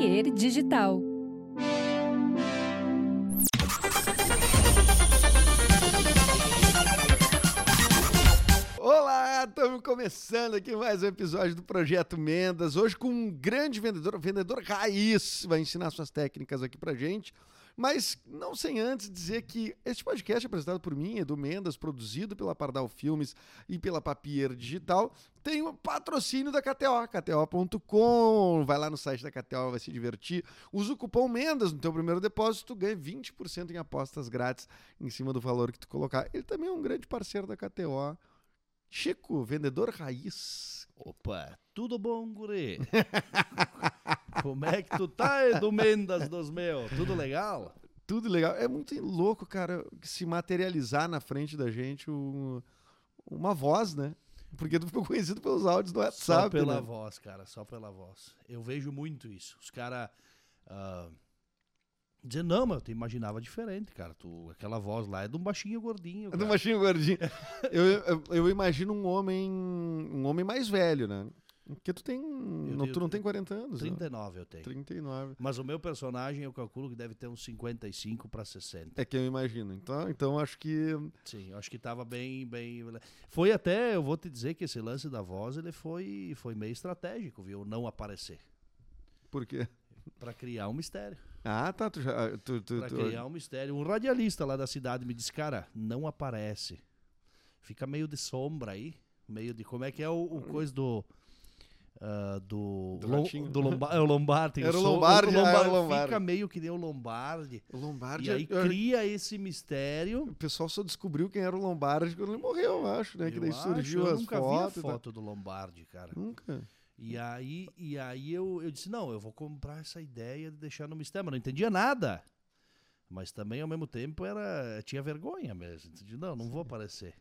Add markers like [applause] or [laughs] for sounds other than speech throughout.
Papier Digital. Olá, estamos começando aqui mais um episódio do Projeto Mendas. Hoje com um grande vendedor, vendedor raiz, vai ensinar suas técnicas aqui pra gente. Mas não sem antes dizer que este podcast é apresentado por mim, Edu Mendas, produzido pela Pardal Filmes e pela Papier Digital, tem o patrocínio da KTO, KTO.com. Vai lá no site da KTO, vai se divertir. Usa o cupom Mendas no teu primeiro depósito, ganha 20% em apostas grátis em cima do valor que tu colocar. Ele também é um grande parceiro da KTO. Chico, vendedor raiz. Opa, tudo bom, guri? [laughs] Como é que tu tá, Edu Mendas dos meus? Tudo legal? Tudo legal. É muito louco, cara, se materializar na frente da gente um- uma voz, né? Porque tu ficou conhecido pelos áudios do WhatsApp. só pela né? voz, cara, só pela voz. Eu vejo muito isso. Os caras dizendo, não, mas eu te imaginava diferente, cara. Tu, aquela voz lá é de um baixinho gordinho. É do cara. machinho gordinho. eu, eu, eu imagino um homem um homem mais velho, né? Porque tu tem. não, tenho- tu não tem 40 anos. né? 39 eu tenho. 39. Mas o meu personagem eu calculo que deve ter uns 55 para 60. É que eu imagino. Então, então acho que. Sim, acho que tava bem, bem. Foi até, eu vou te dizer que esse lance da voz ele foi, foi meio estratégico, viu? Não aparecer. Por quê? Pra criar um mistério. Ah, tá. Tu já. Tu, tu, Pra tu- criar um mistério. Um radialista lá da cidade me disse, cara, não aparece. Fica meio de sombra aí. Meio de. Como é que é o, o coisa do. Ah, do. Do Lom- do Lombardi. É o Lombardi. Era o Lombardi, o Lombardi. Fica meio que nem o Lombardi. O Lombardi. E aí eu- cria esse mistério. O pessoal só descobriu quem era o Lombardi quando ele morreu, eu acho, né? que Eu daí acho, surgiu eu as nunca fotos. vi a tal. foto do Lombardi, cara. Nunca. E aí, e aí eu, eu disse, não, eu vou comprar essa ideia de deixar no mistério. Mas não entendia nada. Mas também, ao mesmo tempo, era tinha vergonha mesmo. Não, não vou aparecer.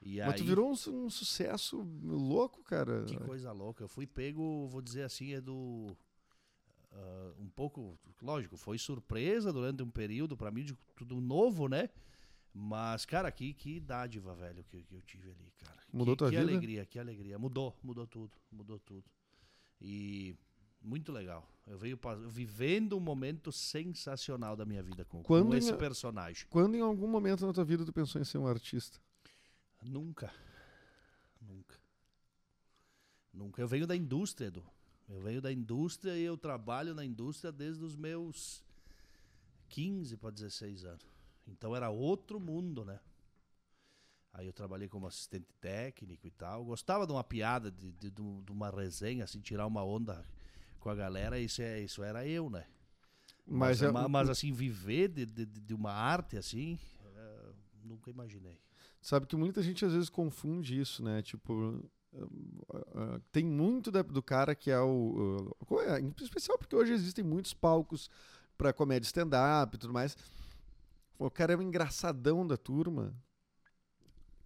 E Mas aí, tu virou um, um sucesso louco, cara. que coisa louca. Eu fui pego, vou dizer assim, é do... ah, um pouco, lógico, foi surpresa durante um período, pra mim, de tudo novo, né? Mas, cara, que, que dádiva, velho, que, que eu tive ali, cara. Mudou que, tua que vida? alegria, que alegria. Mudou, mudou tudo, mudou tudo. E muito legal. Eu venho vivendo um momento sensacional da minha vida com, com Quando esse em- personagem. Quando em algum momento na tua vida tu pensou em ser um artista? Nunca. Nunca. Nunca. Eu venho da indústria, Edu. Eu venho da indústria e eu trabalho na indústria desde os meus 15 para 16 anos. Então era outro mundo, né? Aí eu trabalhei como assistente técnico e tal. Gostava de uma piada, de, de, de um- uma resenha, assim, tirar uma onda com a galera. Isso, é, isso era eu, né? Mas, Mas, ma- mas, assim, viver de, de, de uma arte assim, eh, nunca imaginei. Sabe que muita gente às vezes confunde isso, né? Tipo, ah, ah, tem muito do cara que é o. é? Em especial porque hoje existem muitos palcos pra comédia stand-up e tudo mais. O cara é o engraçadão da turma.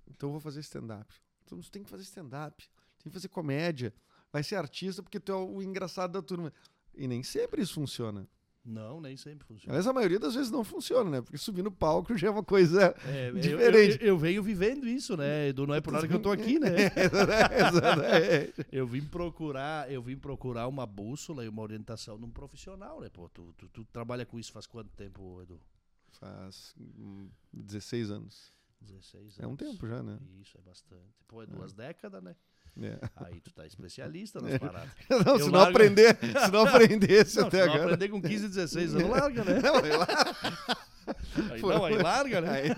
Então eu vou fazer stand-up. Então você tem que fazer stand-up, tem que fazer comédia. Vai ser artista porque tu é o engraçado da turma. E nem sempre isso funciona. Não, nem sempre funciona. Aliás, a maioria das vezes não funciona, né? Porque subir no palco já é uma coisa É, eu- diferente. Eu, eu venho vivendo isso, né? Edu? Não é por nada que eu tô [laughs] aqui, né? Exatamente. Eu vim procurar, eu vim procurar uma bússola e uma orientação num profissional, né? Pô, tu, tu, tu trabalha com isso faz quanto tempo, Edu? Faz hum, 16 anos. 16 anos. É um tempo já, né? Isso, é bastante. Pô, é duas décadas, né? É. Aí tu tá especialista nas paradas. [laughs] Não, Eu se não largo- aprender, se não [laughs] aprendesse Não, até se não agora. aprender com 15, 16 anos, larga, né? [laughs] Não, eu Aí, não, aí larga, né? aí,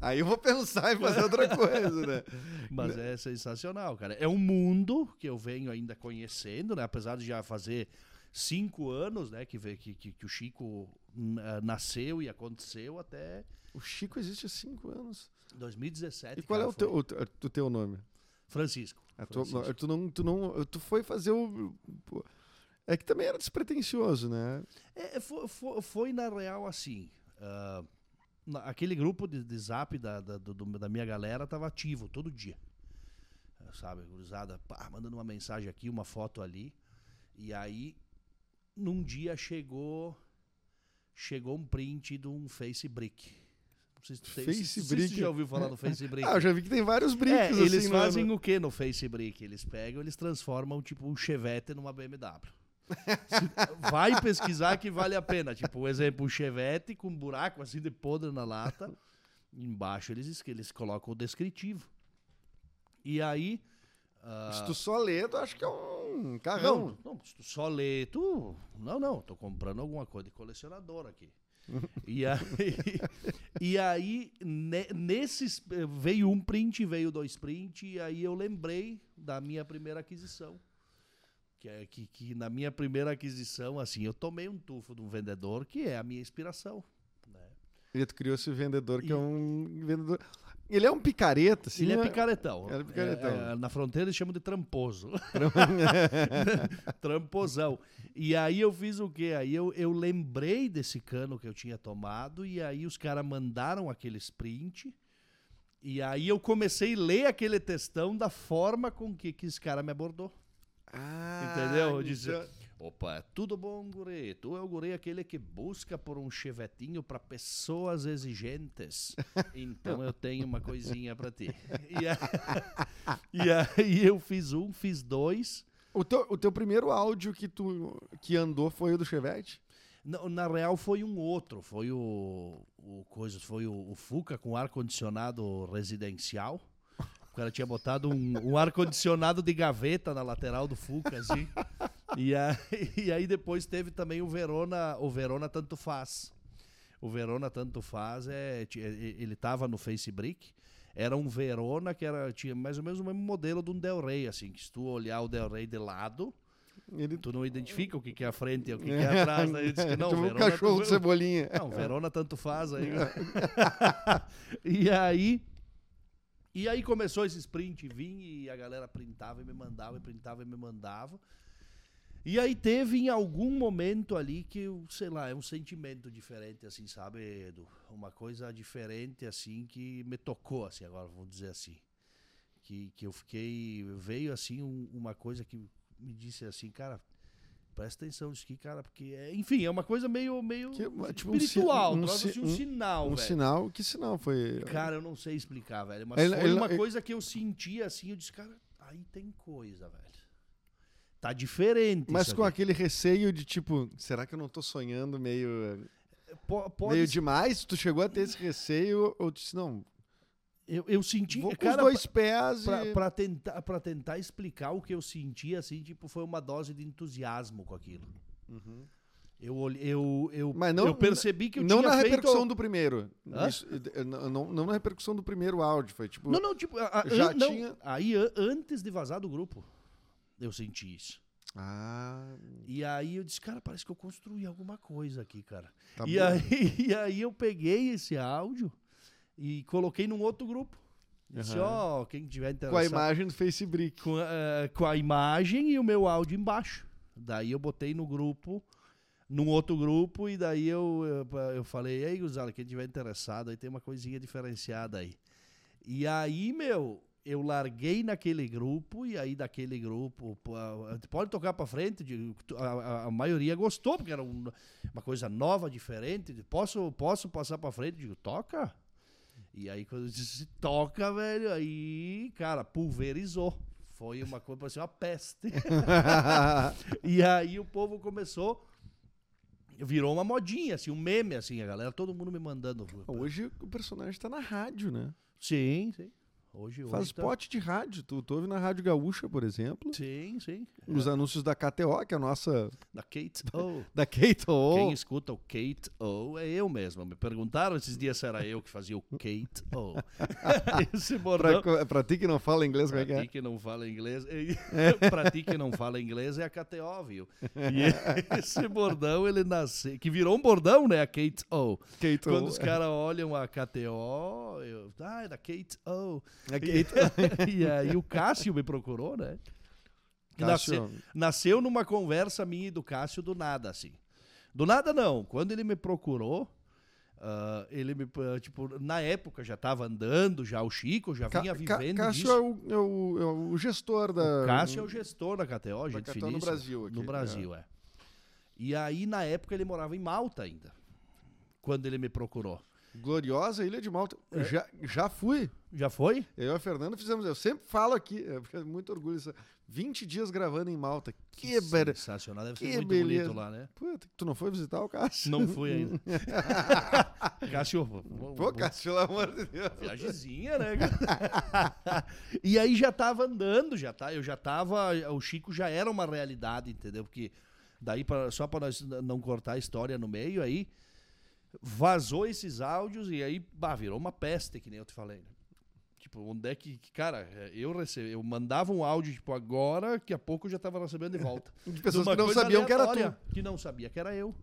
aí eu vou pensar em fazer outra coisa, né? Mas é sensacional, cara. É um mundo que eu venho ainda conhecendo, né? Apesar de já fazer cinco anos, né? Que, que, que, que o Chico n- ah, nasceu e aconteceu até O Chico existe há 5 anos. 2017. E qual é cara, o teu, o, o teu nome? Francisco. Tua- Francisco. tu, não, tu, não, tu foi fazer o. É que também era despretensioso, né? É, foi, foi, foi, na real assim. ah, na- aquele grupo de, de zap da, da, do- do- da minha galera tava ativo todo dia. Ah, Sabe, gurizada, pá, mandando uma mensagem aqui, uma foto ali. E aí, num dia chegou chegou um print de um Face Brick. Não Face Brick? tu já ouviu falar do [laughs] Face Brick? Ah, eu já vi que tem vários brincos É, assim, eles no- fazem no- o que no Face Brick? Eles pegam, eles transformam tipo um Chevette numa BMW. [laughs] Vai pesquisar que vale a pena. Tipo, um exemplo, um chevette com um buraco assim de podre na lata. Embaixo eles, es- eles colocam o descritivo. E aí. ah, Se tu só lê, tu acha que é um não, carrão. não, se tu só lê, tu. Não, não, tô comprando alguma coisa de colecionador aqui. E aí, [laughs] e aí ne- nesses. Veio um print, veio dois print, e aí eu lembrei da minha primeira aquisição. Que, é, que, que na minha primeira aquisição, assim, eu tomei um tufo de um vendedor que é a minha inspiração. Né? E tu criou esse vendedor que E- é um vendedor. Ele é um picareta, assim. Ele é né? picaretão. Ele é picaretão. É, é, na fronteira eles chamam de tramposo. [laughs] Tramposão. E aí eu fiz o quê? Aí eu, eu lembrei desse cano que eu tinha tomado e aí os caras mandaram aquele sprint. E aí eu comecei a ler aquele textão da forma com que, que esse cara me abordou. Ah, Entendeu? Eu disse, então- opa, tudo bom, guri? Tu é o guri aquele que busca por um chevetinho para pessoas exigentes. [laughs] Então eu tenho uma coisinha para ti. [laughs] E aí, e eu fiz um, fiz dois. O teu, o teu primeiro áudio que tu que andou foi o do Chevette? Na, na real foi um outro, foi o, o coisa, foi o, o Fuca com ar condicionado residencial. O cara tinha botado um, um ar condicionado de gaveta na lateral do Fuca, assim. [laughs] E aí, [laughs] e aí depois teve também o Verona, o Verona tanto faz. O Verona tanto faz é, e- ele tava no Facebrick. Era um Verona que era tinha mais ou menos o mesmo modelo de um Del Rey, assim, que se tu olhar o Del Rey de lado, Ele tu não identifica o que, que é a frente e o que, que é atrás. Né? Que não, [laughs] tipo um Verona cachorro tu- de cebolinha. não, Verona tanto faz aí. [laughs] e aí. E aí começou esse sprint, vim e a galera printava e me mandava, e printava e me mandava. E aí teve em algum momento ali que, sei lá, é um sentimento diferente, assim, sabe, Edu? Uma coisa diferente, assim, que me tocou, assim, agora vamos dizer assim. Que, que eu fiquei. Veio, assim, um- uma coisa que me disse assim, cara, presta atenção nisso aqui, cara, porque, é, enfim, é uma coisa meio, meio Que- tipo um si- espiritual, um assim, um, um- sinal, um velho. sinal. Que sinal foi? Cara, eu não sei explicar, velho. Mas Ele- foi ele- uma ele- coisa que eu senti assim, eu disse, cara, aí tem coisa, velho. Tá diferente. Mas com aquele receio de tipo, será que eu não tô sonhando meio, Po- pode meio demais? Tu chegou a ter esse receio ou disse, não, eu, eu senti, vou cara, os dois pés pra, e... pra tentar, pra tentar explicar o que eu senti, assim, tipo, foi uma dose de entusiasmo com aquilo. Uhum. Eu, eu, eu, Mas não- eu percebi que eu não na feito... repercussão do primeiro. Isso, não, não, não na repercussão do primeiro áudio. Foi tipo. Não, não, tipo, a- Já an- tinha- aí an- antes de vazar do grupo, eu senti isso. Ah, E aí eu disse, cara, parece que eu construí alguma coisa aqui, cara. tá e, bom. aí, [laughs] e aí eu peguei esse áudio e coloquei num outro grupo. Disse, Aham. ó, quem tiver interessado. Com a imagem do Facebook. Com, a- com a imagem e o meu áudio embaixo. Daí eu botei no grupo, num outro grupo, e daí eu, eu, eu falei, ei, Guzala, quem tiver interessado, aí tem uma coisinha diferenciada aí. E aí, meu, eu larguei naquele grupo, e aí daquele grupo, pode tocar pra frente, a, a- maioria gostou, porque era um- uma coisa nova, diferente, posso, posso passar pra frente? Digo, toca. E aí, quando eu disse toca, velho, aí, cara, pulverizou. Foi uma coisa, parecia uma peste. [laughs] e aí o povo começou, virou uma modinha, assim, um meme, assim, a galera, todo mundo me mandando. Hoje o personagem tá na rádio, né? Sim, sim. Hoje, Faz hoje tá- spot de rádio. Tu, tu ouve na Rádio Gaúcha, por exemplo. Sim, sim. Os anúncios da KTO, que é a nossa. Da Kate O. [laughs] Da KTO. Quem escuta o Kate O é eu mesmo. Me perguntaram esses dias se era eu que fazia o Kate O. [laughs] [laughs] Esse bordão. Pra, pra ti que não fala inglês, como é que Pra é? ti que não fala inglês. pra ti que não fala inglês é a KTO, viu? E esse bordão, ele nasceu. Que virou um bordão, né? A Kate O. KTO. Quando os caras olham a KTO, eu. Ah, é da Kate O. É KTO. [laughs] [laughs] E aí o Cássio me procurou, né? Cássio- Nasceu, nasceu numa conversa minha e do Cássio do nada, assim. Do nada não. Quando ele me procurou, ah, ele me. ah, Tipo, na época já tava andando, já o Chico já Ca- vinha Ca- vivendo Cássio disso. é o, é, o, é o gestor da. O Cássio é o gestor da KTO, gente KTO no. Brasil aqui, No Brasil, é. E aí, na época, ele morava em Malta ainda. Quando ele me procurou. Gloriosa Ilha de Malta. É. Já, já fui. Já foi? Eu e a Fernanda fizemos. Eu sempre falo aqui. Eu fico muito orgulho. disso. 20 dias gravando em Malta. Que, beleza. Sensacional, deve ser que muito beleza. bonito lá, né? Puta, tu não foi visitar o Cássio? Não fui ainda. [laughs] Cássio, Pô, Cássio, pelo amor de Deus. Viagemzinha, né? cara? [laughs] e aí já tava andando, já tá, eu já tava, o Chico já era uma realidade, entendeu? Porque daí pra, só para nós não cortar a história no meio aí, vazou esses áudios e aí, bah, virou uma peste, que nem eu te falei. né? Tipo, onde é que, cara, eu recebi, eu mandava um áudio tipo agora, daqui a pouco eu já tava recebendo de volta. [laughs] De pessoas Uma que não sabiam que era tu. Que não sabia que era eu.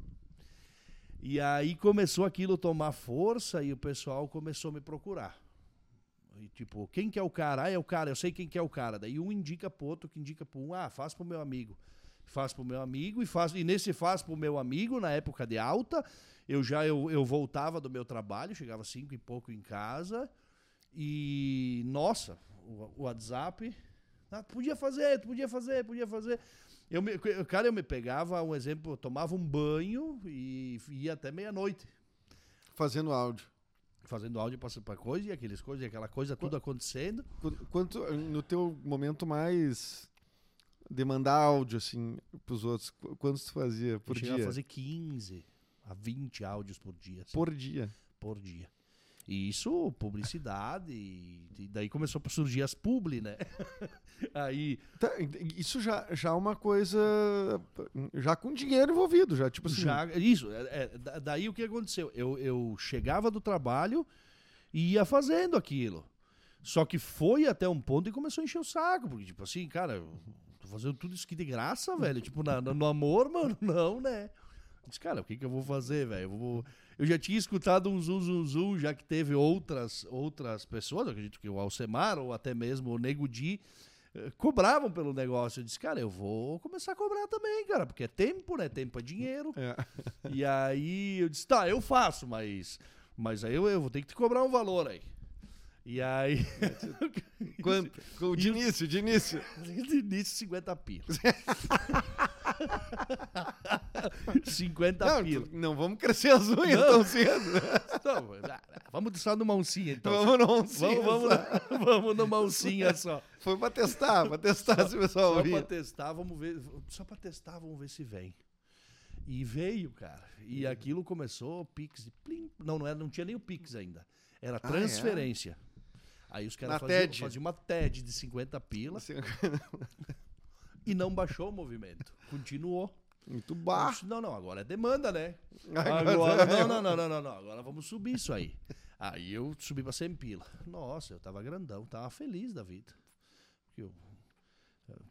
E aí começou aquilo a tomar força e o pessoal começou a me procurar. E, tipo, quem que é o cara? Ah, é o cara, eu sei quem que é o cara. Daí um indica pro outro, que indica pro um, ah, faz pro meu amigo. Faz pro meu amigo e faz. E nesse faz pro meu amigo, na época de alta, eu já eu, eu voltava do meu trabalho, chegava cinco e pouco em casa. E, nossa, o, o WhatsApp. Ah, podia fazer, podia fazer, podia fazer. Eu me, cara, eu me pegava, um exemplo, eu tomava um banho e ia até meia-noite Fazendo áudio. fazendo áudio pra, pra coisa e aqueles coisas, e aquela coisa tudo acontecendo. Qu- Quanto, no teu momento mais de mandar áudio, assim, pros outros, qu- quantos tu fazia por eu dia? a fazer 15 a 20 áudios por dia. assim, Por dia. por dia. E isso, publicidade, e, daí começou a surgir as publi, né? [laughs] Aí, Tá, isso já, já é uma coisa. Já com dinheiro envolvido, já. Tipo assim. já, isso, é- é, da- daí o que aconteceu? Eu, eu chegava do trabalho e ia fazendo aquilo. Só que foi até um ponto e começou a encher o saco, porque, tipo assim, cara, tô fazendo tudo isso aqui de graça, velho. Tipo, na- no amor, mano, [laughs] não, né? Eu disse, cara, o que, que eu vou fazer, velho? Eu, vou- eu já tinha escutado um zum, zum, zum, já que teve outras, outras pessoas, acredito que o Alcemar ou até mesmo o Nego Di, eh, cobravam pelo negócio. Eu disse, cara, eu vou começar a cobrar também, cara, porque é tempo, né? Tempo é dinheiro. É. E aí eu disse, tá, eu faço, mas, mas aí eu, eu vou ter que te cobrar um valor aí. E aí. Quanto? [laughs] De início, de início. [laughs] De início, 50 pila. [laughs] 50 Não, pila. não vamos crescer as unhas Não. tão cedo. Então, ah, vamos só numa oncinha, então. vamos não, sim. Vamos, vamos, [laughs] vamos numa oncinha só. Foi pra testar, pra testar se o pessoal Só pra ouvia. testar, vamos ver. Só pra testar, vamos ver se vem. E veio, cara. E aquilo começou, Pix plim. Não, não, era, não tinha nem o Pix ainda. Era Ah, é? transferência. Aí os caras faziam, faziam uma TED de 50 pila Assim, e não baixou o movimento. Continuou. Muito baixo. Não, não, agora é demanda, né? Agora- Agora, não, não, não, não, não, não. Agora vamos subir isso aí. Aí eu subi pra 100 pila. Nossa, eu tava grandão, tava feliz da vida. Porque eu-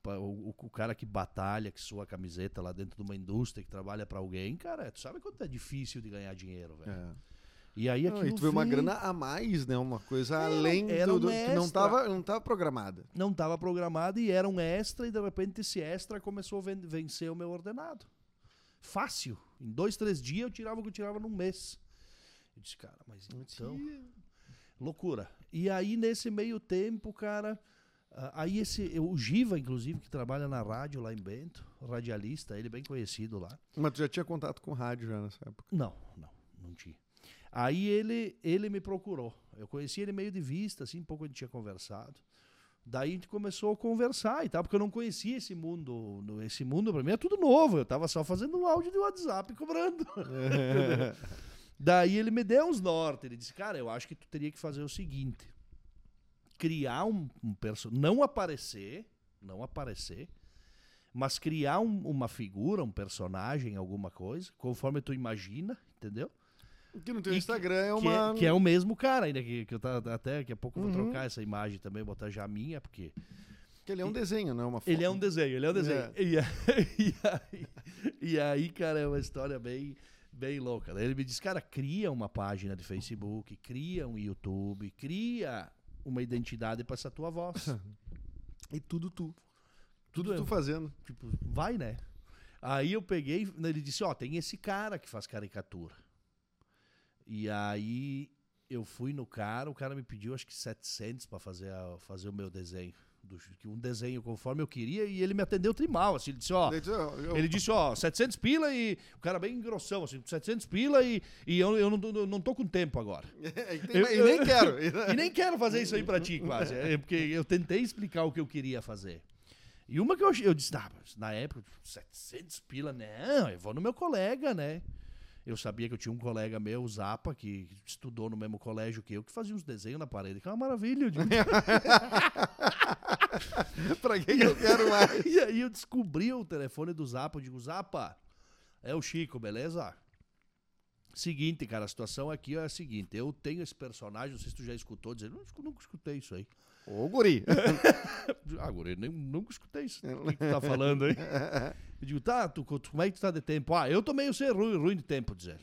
pa- o, o- cara que batalha, que sua a camiseta lá dentro de uma indústria, que trabalha pra alguém, cara, tu sabe quanto é difícil de ganhar dinheiro, velho. É. E aí Não, aquilo e tu vê uma grana a mais, né? Uma coisa Era- além era do, um do que não extra. tava, não tava programada. não estava programado e era um extra, e de repente esse extra começou a ven- vencer o meu ordenado. Fácil. Em dois, três dias eu tirava o que eu tirava num mês. Eu disse, cara, mas então. Loucura. E aí, nesse meio tempo, cara. Aí esse, o Giva, inclusive, que trabalha na rádio lá em Bento, radialista, ele bem conhecido lá. Mas tu já tinha contato com rádio já nessa época. Não, não, não tinha. Aí ele, ele me procurou. Eu conheci ele meio de vista, assim, pouco a gente tinha conversado. Daí a gente começou a conversar e tal, porque eu não conhecia esse mundo. Esse mundo pra mim é tudo novo. Eu tava só fazendo um áudio de WhatsApp [laughs] cobrando. [laughs] Daí ele me deu uns norte. Ele disse, cara, eu acho que tu teria que fazer o seguinte: criar um, um personagem. Não aparecer, não aparecer, mas criar um- uma figura, um personagem, alguma coisa, conforme tu imagina, entendeu? Que teu E que- Instagram é Que uma. é, que é o mesmo cara ainda, que, que eu tá, até daqui a pouco eu vou Uhum. trocar essa imagem também, botar já a minha, porque que ele é um desenho, não é uma foto. ele é um desenho, ele é um desenho. É. [laughs] E, aí, e, aí, cara, é uma história bem, bem louca. Daí ele me disse, cara, cria uma página de Facebook, cria um YouTube, cria uma identidade para essa tua voz. [laughs] E tudo tu. Tudo Tudo tu fazendo. tipo, vai, né? Aí eu peguei, ele disse, ó, tem esse cara que faz caricatura. E aí eu fui no cara, o cara me pediu acho que 700 para fazer, a- fazer o meu desenho do- um desenho conforme eu queria e ele me atendeu trimal, assim, ele disse, ó, eu- ele disse, ó, 700 pila e o cara bem grossão, assim, 700 pila e, e eu, eu não, tô- não tô com tempo agora. [laughs] E Eu- nem quero. [laughs] E nem quero fazer isso aí pra ti, quase. É porque eu tentei explicar o que eu queria fazer. E uma que eu, eu disse, ah, na época, 700 pila, não, eu vou no meu colega, né? Eu sabia que eu tinha um colega meu, o Zapa, que estudou no mesmo colégio que eu, que fazia uns desenhos na parede, que é uma maravilha. Digo, [laughs] pra que que eu quero mais? E aí eu descobri o telefone do Zapa, eu digo, Zapa, é o Chico, beleza? Seguinte, cara, a situação aqui é a seguinte, eu tenho esse personagem, não sei se tu já escutou, dizer, não, nunca escutei isso aí. Ô, guri. [laughs] Ah, guri, nem, nunca escutei isso. O que tu tá falando aí? [laughs] Eu digo, tá, tu, como é que tu tá de tempo? Ah, eu tô meio ser ruim, ruim de tempo, diz ele.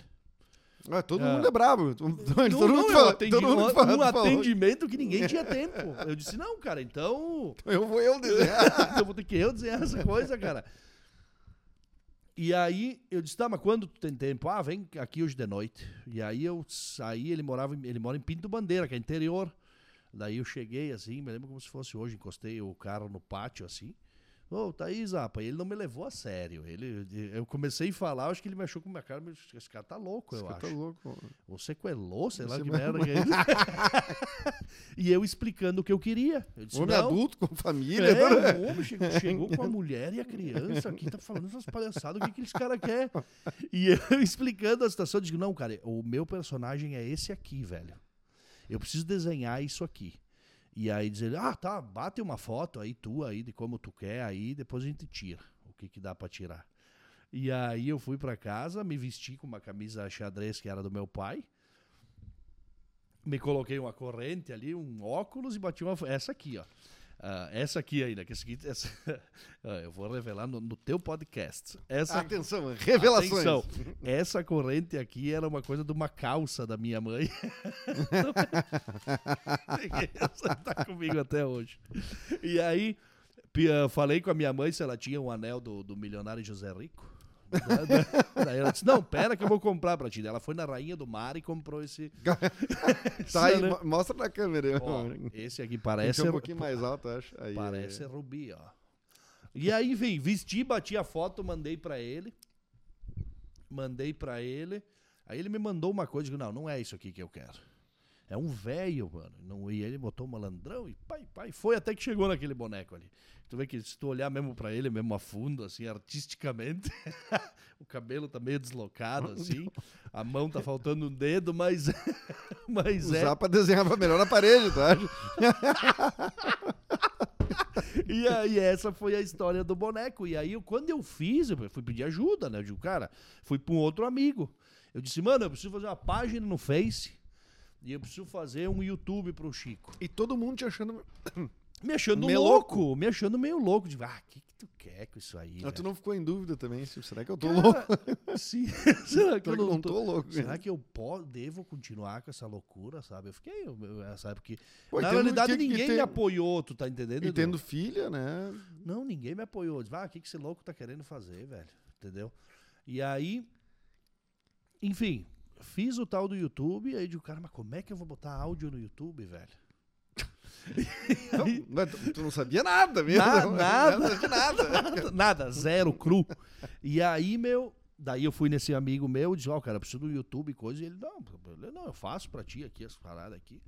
Ah, todo Ah. mundo é bravo. Todo, [laughs] todo Não, mundo não, eu fala- atendi todo mundo um, fala- um atendimento que ninguém tinha tempo. Eu disse, não, cara, então Eu vou eu desenhar. então vou ter que eu desenhar essa coisa, cara. E aí eu disse, tá, mas quando tu tem tempo? Ah, vem aqui hoje de noite. E aí eu saí, ele morava, ele mora em Pinto Bandeira, que é interior. Daí eu cheguei assim, me lembro como se fosse hoje, encostei o carro no pátio assim. Ô, tá aí, Zapa. E ele não me levou a sério. Ele, eu comecei a falar, acho que ele me achou com minha cara, mas esse cara tá louco, eu Esse cara acho. tá louco. Ou sequelou, sei lá Você que vai- merda que é [laughs] e eu explicando o que eu queria. Eu disse, Homem não, adulto com família. é, o homem chegou, chegou com a mulher e a criança aqui, tá falando essas palhaçadas, o que, que esse cara quer? E eu [laughs] explicando a situação, eu digo, não, cara, o meu personagem é esse aqui, velho. Eu preciso desenhar isso aqui. E aí diz ele, ah, tá, bate uma foto aí tua aí de como tu quer, aí depois a gente tira o que, que dá pra tirar. E aí eu fui pra casa, me vesti com uma camisa xadrez que era do meu pai. Me coloquei uma corrente ali, um óculos e bati uma. Essa aqui, ó. Ah, essa aqui ainda, que essa aqui, [laughs] essa- Ah, eu vou revelar no, no teu podcast. Essa, Atenção, revelações. Atenção, essa corrente aqui era uma coisa de uma calça da minha mãe. essa tá comigo até hoje. E aí, ah, falei com a minha mãe se ela tinha um anel do, do milionário José Rico. Da- da- Daí ela disse: Não, pera que eu vou comprar pra ti. Daí Ela foi na Rainha do Mar e comprou esse. [laughs] Tá aí, mo- mostra na câmera. Ó, esse aqui parece. um pouquinho mais alto, acho. Aí, Parece rubi, ó. E aí, enfim, vesti, bati a foto, mandei pra ele. Mandei pra ele. Aí ele me mandou uma coisa, digo, não, não é isso aqui que eu quero. É um velho, mano. Não, e ele botou um malandrão e pai, pai, foi até que chegou naquele boneco ali. Tu vê que se tu olhar mesmo pra ele, mesmo a fundo, assim, artisticamente, [laughs] o cabelo tá meio deslocado, assim, a mão tá faltando um dedo, mas, [laughs] mas O é, Zapa desenhava melhor na parede, tá? [laughs] E aí, essa foi a história do boneco. E aí, quando eu fiz, eu fui pedir ajuda, né? Eu digo, cara, fui pra um outro amigo. Eu disse, mano, eu preciso fazer uma página no Face e eu preciso fazer um YouTube pro Chico. E todo mundo te achando. Me achando Meio louco, me achando meio louco. Digo, ah, o que, que tu quer com isso aí? Ah, tu velho?" não ficou em dúvida também? se- Será que eu tô Cara, louco? [laughs] Sim. [laughs] Será que Será eu não tô... louco? Será que eu po- devo continuar com essa loucura, sabe? Eu fiquei, eu, eu, sabe, porque Pô, na realidade ninguém tem- me apoiou, tu tá entendendo? E tendo filha, né? Não, ninguém me apoiou. Diz, ah, o que, que esse louco tá querendo fazer, velho? Entendeu? E aí, enfim, fiz o tal do YouTube, aí digo, cara, mas como é que eu vou botar áudio no YouTube, velho? [laughs] Não, mas tu, não sabia nada mesmo. Na- nada. nada. Nada, [laughs] nada, zero, cru. E aí, meu, daí eu fui nesse amigo meu, disse, ó, cara, eu preciso do YouTube e coisa, e ele, não, não, eu faço pra ti aqui, as paradas aqui.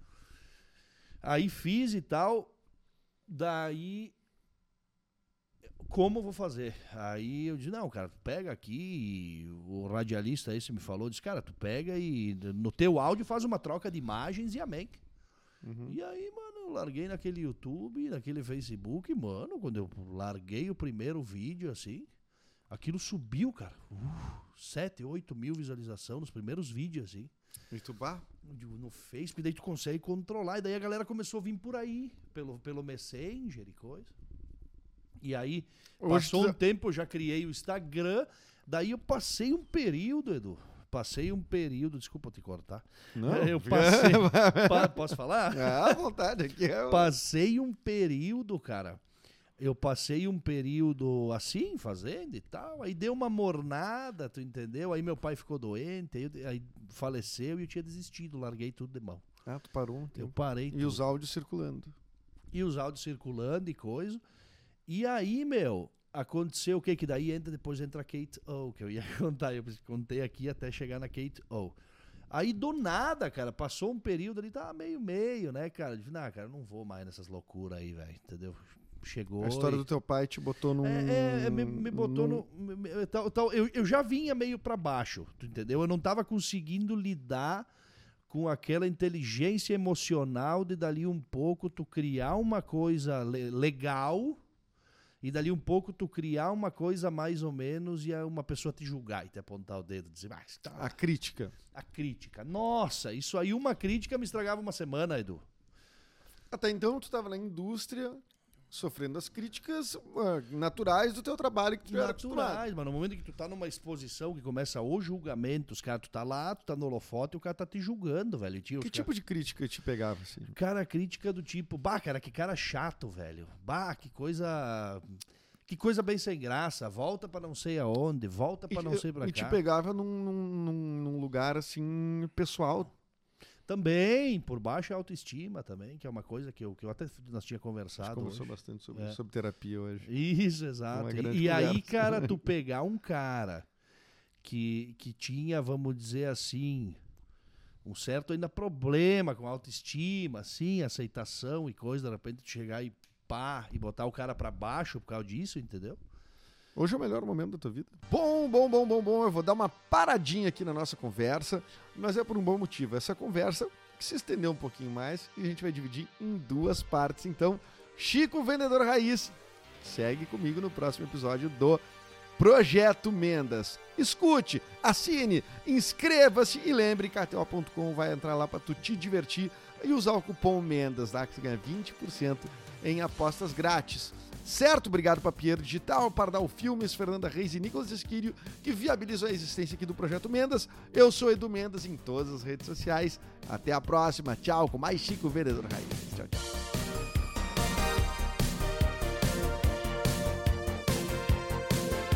Aí fiz e tal, daí como eu vou fazer? Aí eu disse, não, cara, tu pega aqui, o radialista esse me falou, disse, cara, tu pega e no teu áudio faz uma troca de imagens e amém. Uhum. E aí, mano, eu larguei naquele YouTube, naquele Facebook, mano, quando eu larguei o primeiro vídeo, assim, aquilo subiu, cara. Uh, 7, 8 mil visualizações nos primeiros vídeos, assim. E tu, bah, no Facebook, daí tu consegue controlar. E daí a galera começou a vir por aí, pelo, pelo Messenger e coisa. E aí, passou um tempo, eu já criei o Instagram. Daí eu passei um período, Edu. Passei um período, desculpa te cortar. Não, [laughs] eu [laughs] passei. [laughs] Pa- posso falar? Ah, à vontade. Aqui é o- Passei um período, cara. Eu passei um período assim, fazendo e tal. Aí deu uma mornada, tu entendeu? Aí meu pai ficou doente, aí, eu- aí faleceu e eu tinha desistido, larguei tudo de mão. Ah, tu parou um Eu tempo. parei. E os áudios circulando. E os áudios circulando e coisa. E aí, meu, aconteceu o que? Que daí entra, depois entra a Kate O, que eu ia [laughs] contar, eu contei aqui até chegar na Kate O. Aí do nada, cara, passou um período ali, tava meio meio, né, cara? Disse, não, cara, eu não vou mais nessas loucuras aí, velho, entendeu? Chegou. A história e... do teu pai te botou num. É, é me, me, botou num... no. Me, tal, tal, eu, eu já vinha meio para baixo, entendeu? Eu não tava conseguindo lidar com aquela inteligência emocional de dali um pouco tu criar uma coisa le legal e dali um pouco tu criar uma coisa mais ou menos e uma pessoa te julgar e te apontar o dedo, dizer, ah, tá... a crítica. A crítica. Nossa, isso aí uma crítica me estragava uma semana, Edu. Até então tu estava na indústria sofrendo as críticas uh, naturais do teu trabalho que tu Naturais, mas no momento que tu tá numa exposição que começa o julgamento, os caras, tu tá lá, tu tá no holofote e o cara tá te julgando, velho. Que tipo cara... de crítica te pegava, assim? Cara, crítica do tipo, bah, cara, que cara chato, velho. Bah, que coisa... Que coisa bem sem graça, volta para não sei aonde, volta para não sei para cá. E te pegava num, num, num lugar assim pessoal também, por baixa autoestima também, que é uma coisa que eu, que eu até nós tinha conversado. A gente conversou bastante sobre, é. sobre terapia hoje. Isso, exato. E, e aí, cara, tu [laughs] pegar um cara que, que tinha, vamos dizer assim, um certo ainda problema com autoestima, assim, aceitação e coisa, de repente tu chegar e pá, e botar o cara para baixo por causa disso, entendeu? Hoje é o melhor momento da tua vida. Bom, bom, bom, bom, bom. Eu vou dar uma paradinha aqui na nossa conversa, mas é por um bom motivo. Essa conversa que se estendeu um pouquinho mais e a gente vai dividir em duas partes. Então, Chico Vendedor Raiz, segue comigo no próximo episódio do Projeto Mendas. Escute, assine, inscreva-se e lembre KTO.com vai entrar lá para tu te divertir e usar o cupom Mendas, lá que você ganha 20% em apostas grátis. Certo, obrigado Papier Digital, Pardal Filmes, Fernanda Reis e Nicolas Esquírio, que viabilizam a existência aqui do Projeto Mendas. Eu sou Edu Mendas em todas as redes sociais. Até a próxima. Tchau, com mais Chico Vendedor Raiz. Tchau, tchau.